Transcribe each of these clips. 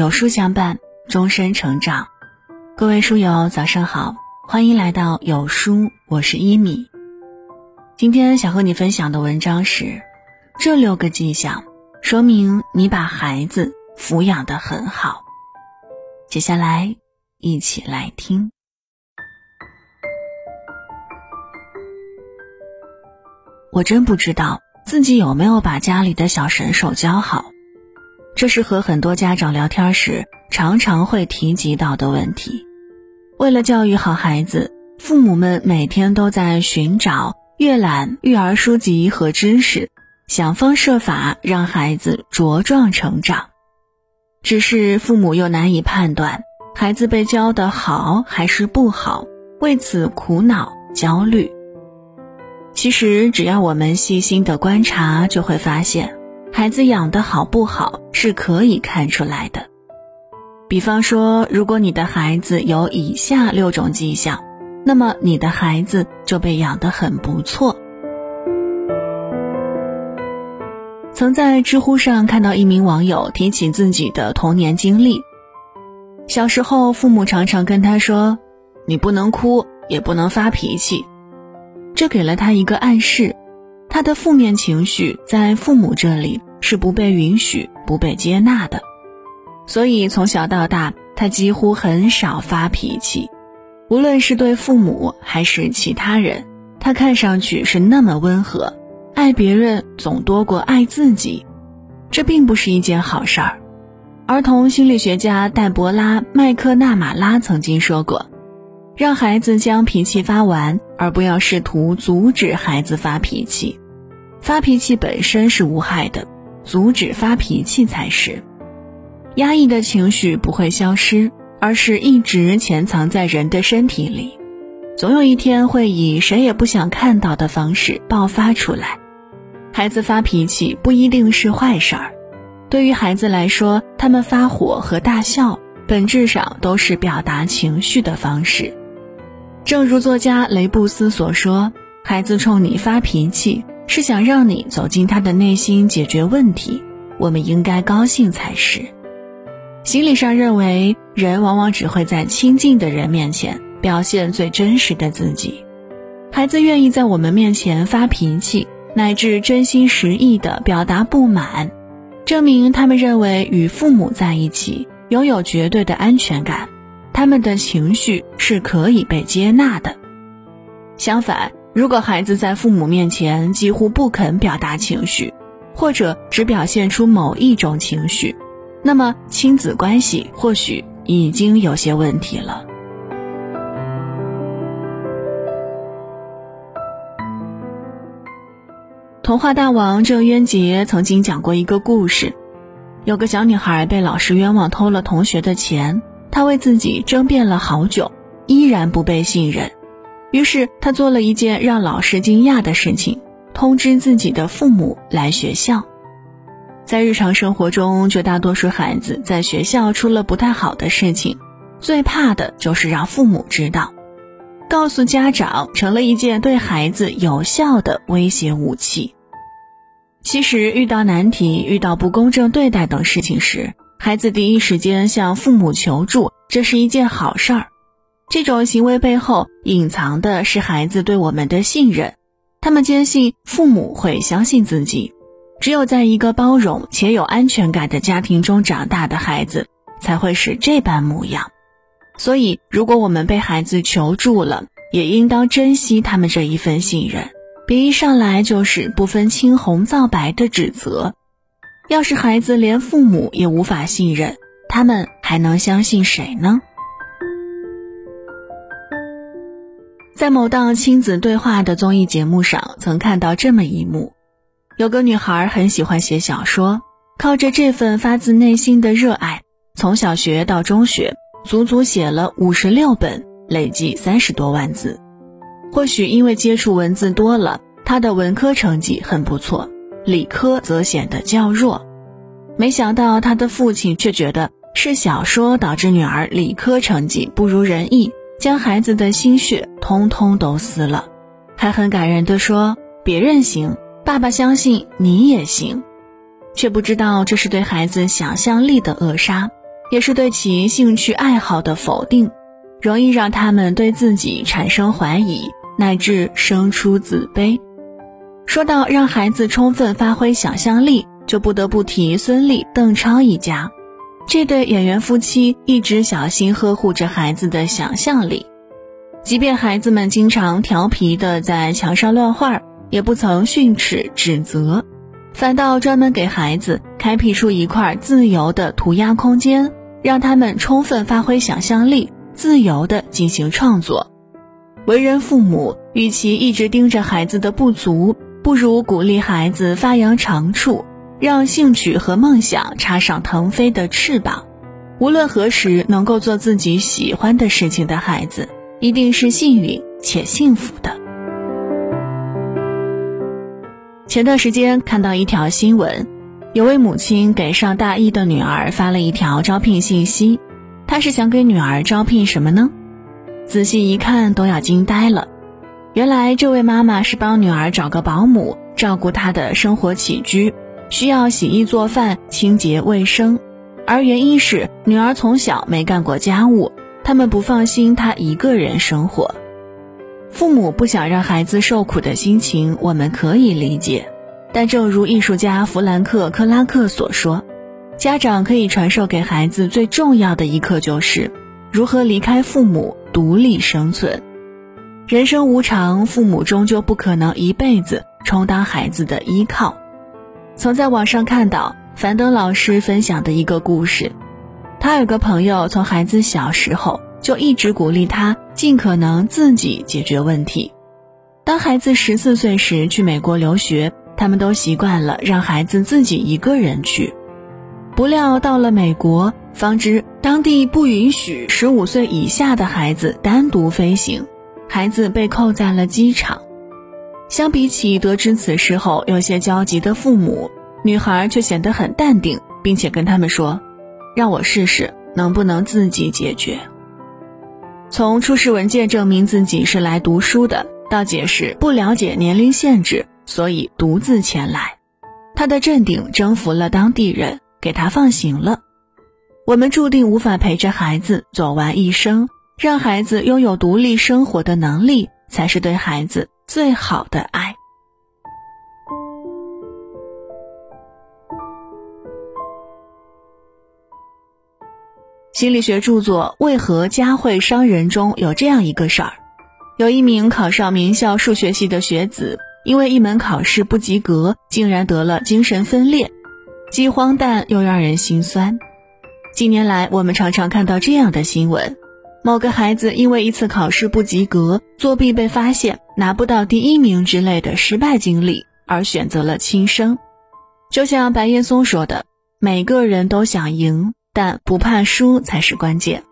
有书相伴，终身成长。各位书友，早上好，欢迎来到有书，我是一米。今天想和你分享的文章是：这六个迹象说明你把孩子抚养的很好。接下来一起来听。我真不知道自己有没有把家里的小神兽教好。这是和很多家长聊天时常常会提及到的问题。为了教育好孩子，父母们每天都在寻找、阅览育儿书籍和知识，想方设法让孩子茁壮成长。只是父母又难以判断孩子被教的好还是不好，为此苦恼焦虑。其实，只要我们细心的观察，就会发现。孩子养的好不好是可以看出来的。比方说，如果你的孩子有以下六种迹象，那么你的孩子就被养得很不错。曾在知乎上看到一名网友提起自己的童年经历：小时候，父母常常跟他说：“你不能哭，也不能发脾气。”这给了他一个暗示。他的负面情绪在父母这里是不被允许、不被接纳的，所以从小到大，他几乎很少发脾气。无论是对父母还是其他人，他看上去是那么温和，爱别人总多过爱自己。这并不是一件好事儿。儿童心理学家黛博拉·麦克纳马拉曾经说过：“让孩子将脾气发完，而不要试图阻止孩子发脾气。”发脾气本身是无害的，阻止发脾气才是。压抑的情绪不会消失，而是一直潜藏在人的身体里，总有一天会以谁也不想看到的方式爆发出来。孩子发脾气不一定是坏事儿，对于孩子来说，他们发火和大笑本质上都是表达情绪的方式。正如作家雷布斯所说：“孩子冲你发脾气。”是想让你走进他的内心解决问题，我们应该高兴才是。心理上认为，人往往只会在亲近的人面前表现最真实的自己。孩子愿意在我们面前发脾气，乃至真心实意的表达不满，证明他们认为与父母在一起拥有绝对的安全感，他们的情绪是可以被接纳的。相反，如果孩子在父母面前几乎不肯表达情绪，或者只表现出某一种情绪，那么亲子关系或许已经有些问题了。童话大王郑渊洁曾经讲过一个故事：有个小女孩被老师冤枉偷了同学的钱，她为自己争辩了好久，依然不被信任。于是他做了一件让老师惊讶的事情，通知自己的父母来学校。在日常生活中，绝大多数孩子在学校出了不太好的事情，最怕的就是让父母知道。告诉家长成了一件对孩子有效的威胁武器。其实，遇到难题、遇到不公正对待等事情时，孩子第一时间向父母求助，这是一件好事儿。这种行为背后隐藏的是孩子对我们的信任，他们坚信父母会相信自己。只有在一个包容且有安全感的家庭中长大的孩子，才会是这般模样。所以，如果我们被孩子求助了，也应当珍惜他们这一份信任，别一上来就是不分青红皂白的指责。要是孩子连父母也无法信任，他们还能相信谁呢？在某档亲子对话的综艺节目上，曾看到这么一幕：有个女孩很喜欢写小说，靠着这份发自内心的热爱，从小学到中学，足足写了五十六本，累计三十多万字。或许因为接触文字多了，她的文科成绩很不错，理科则显得较弱。没想到她的父亲却觉得是小说导致女儿理科成绩不如人意。将孩子的心血通通都撕了，还很感人的说：“别人行，爸爸相信你也行。”却不知道这是对孩子想象力的扼杀，也是对其兴趣爱好的否定，容易让他们对自己产生怀疑，乃至生出自卑。说到让孩子充分发挥想象力，就不得不提孙俪、邓超一家。这对演员夫妻一直小心呵护着孩子的想象力，即便孩子们经常调皮的在墙上乱画，也不曾训斥指责，反倒专门给孩子开辟出一块自由的涂鸦空间，让他们充分发挥想象力，自由的进行创作。为人父母，与其一直盯着孩子的不足，不如鼓励孩子发扬长处，让兴趣和梦想插上腾飞的翅膀。无论何时能够做自己喜欢的事情的孩子，一定是幸运且幸福的。前段时间看到一条新闻，有位母亲给上大一的女儿发了一条招聘信息，她是想给女儿招聘什么呢？仔细一看，都要惊呆了。原来这位妈妈是帮女儿找个保姆照顾她的生活起居，需要洗衣做饭、清洁卫生，而原因是女儿从小没干过家务，他们不放心她一个人生活。父母不想让孩子受苦的心情，我们可以理解，但正如艺术家弗兰克·克拉克所说，家长可以传授给孩子最重要的一课，就是如何离开父母独立生存。人生无常，父母终究不可能一辈子充当孩子的依靠。曾在网上看到樊登老师分享的一个故事，他有个朋友从孩子小时候就一直鼓励他尽可能自己解决问题。当孩子十四岁时去美国留学，他们都习惯了让孩子自己一个人去。不料到了美国，方知当地不允许十五岁以下的孩子单独飞行。孩子被扣在了机场。相比起得知此事后有些焦急的父母，女孩却显得很淡定，并且跟他们说：“让我试试能不能自己解决。”从出示文件证明自己是来读书的，到解释不了解年龄限制，所以独自前来，她的镇定征服了当地人，给她放行了。我们注定无法陪着孩子走完一生。让孩子拥有独立生活的能力，才是对孩子最好的爱。心理学著作《为何家会伤人》中有这样一个事儿：有一名考上名校数学系的学子，因为一门考试不及格，竟然得了精神分裂，既荒诞又让人心酸。近年来，我们常常看到这样的新闻。某个孩子因为一次考试不及格、作弊被发现、拿不到第一名之类的失败经历，而选择了轻生。就像白岩松说的：“每个人都想赢，但不怕输才是关键。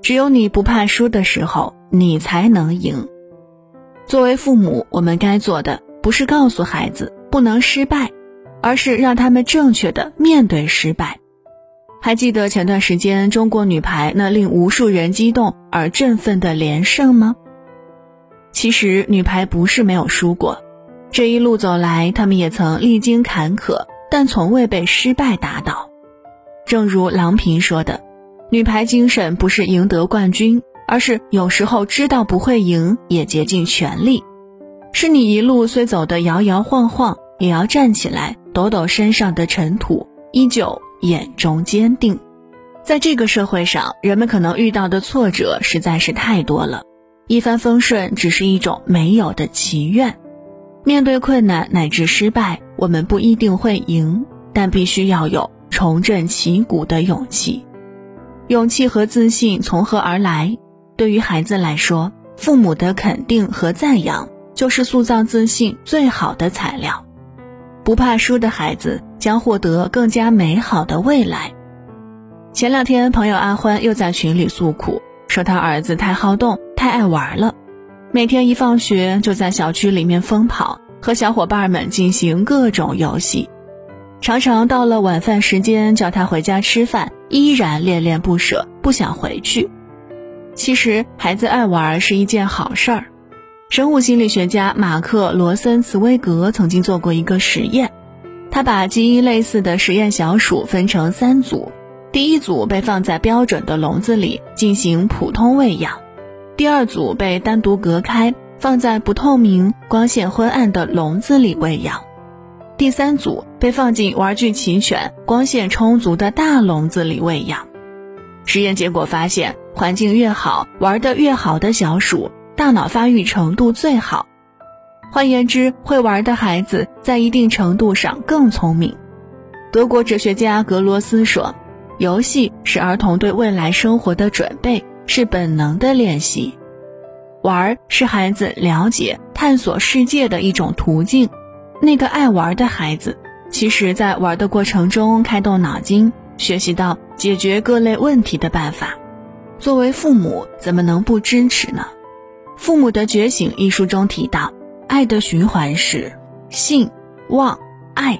只有你不怕输的时候，你才能赢。”作为父母，我们该做的不是告诉孩子不能失败，而是让他们正确的面对失败。还记得前段时间中国女排那令无数人激动而振奋的连胜吗？其实女排不是没有输过，这一路走来，他们也曾历经坎坷，但从未被失败打倒。正如郎平说的：“女排精神不是赢得冠军，而是有时候知道不会赢，也竭尽全力。是你一路虽走得摇摇晃晃，也要站起来，抖抖身上的尘土，依旧。”眼中坚定，在这个社会上，人们可能遇到的挫折实在是太多了。一帆风顺只是一种没有的祈愿。面对困难乃至失败，我们不一定会赢，但必须要有重振旗鼓的勇气。勇气和自信从何而来？对于孩子来说，父母的肯定和赞扬就是塑造自信最好的材料。不怕输的孩子将获得更加美好的未来。前两天，朋友阿欢又在群里诉苦，说他儿子太好动、太爱玩了，每天一放学就在小区里面疯跑，和小伙伴们进行各种游戏，常常到了晚饭时间叫他回家吃饭，依然恋恋不舍，不想回去。其实，孩子爱玩是一件好事儿。生物心理学家马克·罗森茨威格曾经做过一个实验，他把基因类似的实验小鼠分成三组，第一组被放在标准的笼子里进行普通喂养，第二组被单独隔开，放在不透明、光线昏暗的笼子里喂养，第三组被放进玩具齐全、光线充足的大笼子里喂养。实验结果发现，环境越好玩得越好的小鼠，大脑发育程度最好。换言之，会玩的孩子在一定程度上更聪明。德国哲学家格罗斯说：“游戏是儿童对未来生活的准备，是本能的练习。玩是孩子了解、探索世界的一种途径。那个爱玩的孩子，其实在玩的过程中开动脑筋，学习到解决各类问题的办法。作为父母，怎么能不支持呢？”《父母的觉醒》一书中提到。爱的循环是信、望、爱，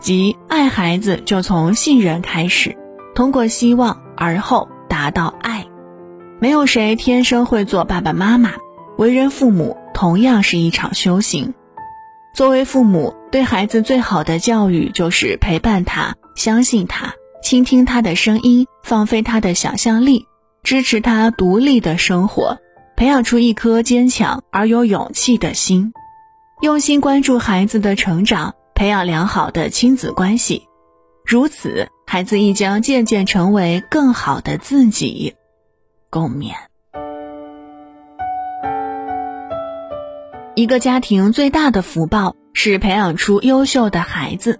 即爱孩子就从信任开始，通过希望而后达到爱。没有谁天生会做爸爸妈妈，为人父母同样是一场修行。作为父母，对孩子最好的教育就是陪伴他、相信他、倾听他的声音、放飞他的想象力、支持他独立的生活。培养出一颗坚强而有勇气的心，用心关注孩子的成长，培养良好的亲子关系，如此，孩子亦将渐渐成为更好的自己。共勉。一个家庭最大的福报是培养出优秀的孩子。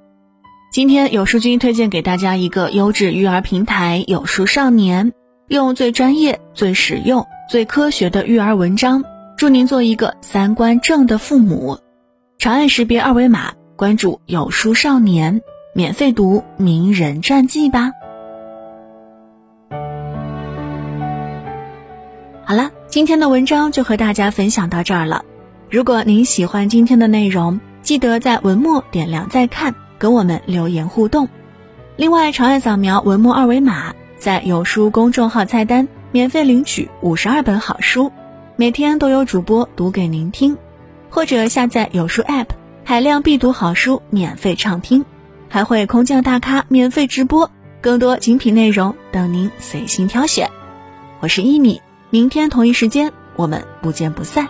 今天有书君推荐给大家一个优质育儿平台——有书少年，用最专业、最实用。最科学的育儿文章，祝您做一个三观正的父母。长按识别二维码关注“有书少年”，免费读名人传记吧。好了，今天的文章就和大家分享到这儿了。如果您喜欢今天的内容，记得在文末点亮再看，跟我们留言互动。另外，长按扫描文末二维码，在有书公众号菜单。免费领取五十二本好书，每天都有主播读给您听，或者下载有书 App，海量必读好书免费畅听，还会空降大咖免费直播，更多精品内容等您随心挑选。我是一米，明天同一时间我们不见不散。